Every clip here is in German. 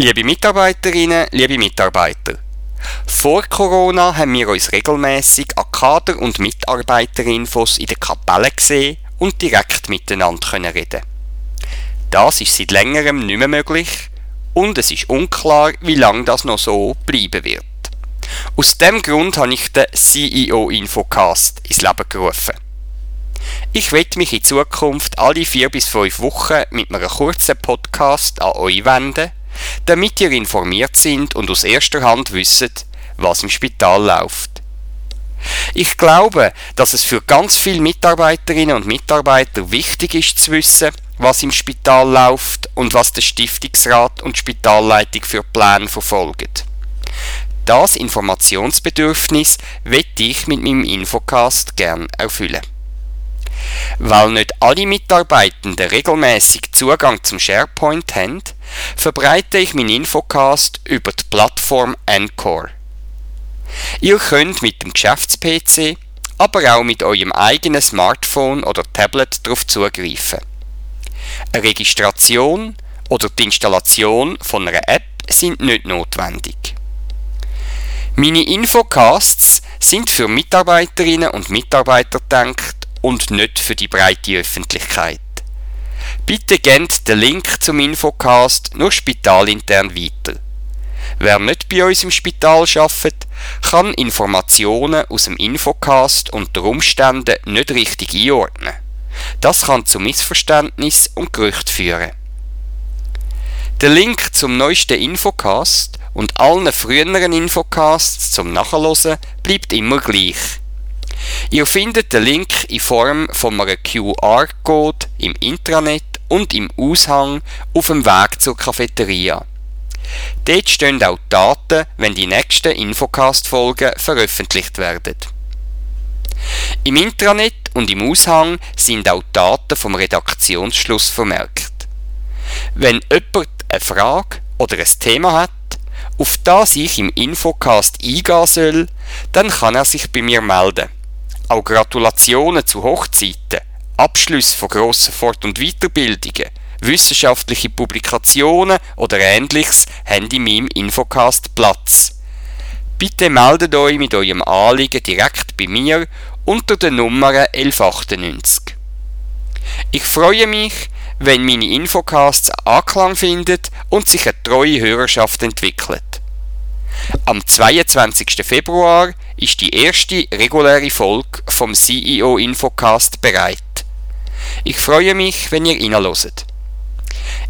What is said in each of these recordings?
Liebe Mitarbeiterinnen, liebe Mitarbeiter. Vor Corona haben wir uns regelmäßig an Kader- und Mitarbeiterinfos in der Kapelle gesehen und direkt miteinander können reden. Das ist seit längerem nicht mehr möglich und es ist unklar, wie lange das noch so bleiben wird. Aus dem Grund habe ich den CEO Infocast ins Leben gerufen. Ich werde mich in Zukunft alle vier bis fünf Wochen mit einem kurzen Podcast an euch wenden, damit ihr informiert sind und aus erster Hand wisst, was im Spital läuft. Ich glaube, dass es für ganz viele Mitarbeiterinnen und Mitarbeiter wichtig ist zu wissen, was im Spital läuft und was der Stiftungsrat und Spitalleitung für Pläne verfolgen. Das Informationsbedürfnis wette ich mit meinem Infocast gern erfüllen. Weil nicht alle Mitarbeitenden regelmäßig Zugang zum SharePoint haben, verbreite ich meinen Infocast über die Plattform Encore. Ihr könnt mit dem Geschäfts-PC, aber auch mit eurem eigenen Smartphone oder Tablet darauf zugreifen. Eine Registration oder die Installation von einer App sind nicht notwendig. Meine Infocasts sind für Mitarbeiterinnen und Mitarbeiter gedacht und nicht für die breite Öffentlichkeit. Bitte gebt den Link zum Infocast nur spitalintern weiter. Wer nicht bei uns im Spital arbeitet, kann Informationen aus dem Infocast unter Umständen nicht richtig einordnen. Das kann zu Missverständnis und Gerücht führen. Der Link zum neuesten Infocast und allen früheren Infocasts zum Nachhören bleibt immer gleich. Ihr findet den Link in Form von einem QR-Code im Intranet und im Aushang auf dem Weg zur Cafeteria. Dort stehen auch Daten, wenn die nächsten Infocast-Folgen veröffentlicht werden. Im Intranet und im Aushang sind auch Daten vom Redaktionsschluss vermerkt. Wenn jemand eine Frage oder ein Thema hat, auf das ich im Infocast eingehen soll, dann kann er sich bei mir melden. Auch Gratulationen zu Hochzeiten, Abschlüsse von grossen Fort- und Weiterbildungen, wissenschaftliche Publikationen oder ähnliches haben in meinem Infocast Platz. Bitte meldet euch mit eurem Anliegen direkt bei mir unter der Nummer 1198. Ich freue mich, wenn meine Infocasts Anklang findet und sich eine treue Hörerschaft entwickelt. Am 22. Februar ist die erste reguläre Folge vom CEO Infocast bereit. Ich freue mich, wenn ihr reinhört.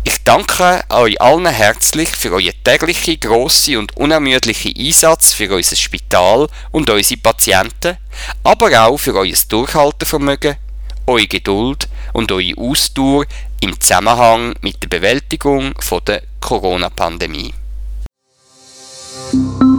Ich danke euch allen herzlich für euren täglichen, grossen und unermüdlichen Einsatz für unser Spital und unsere Patienten, aber auch für euer Durchhaltevermögen, eure Geduld und eure Ausdauer im Zusammenhang mit der Bewältigung der Corona-Pandemie. you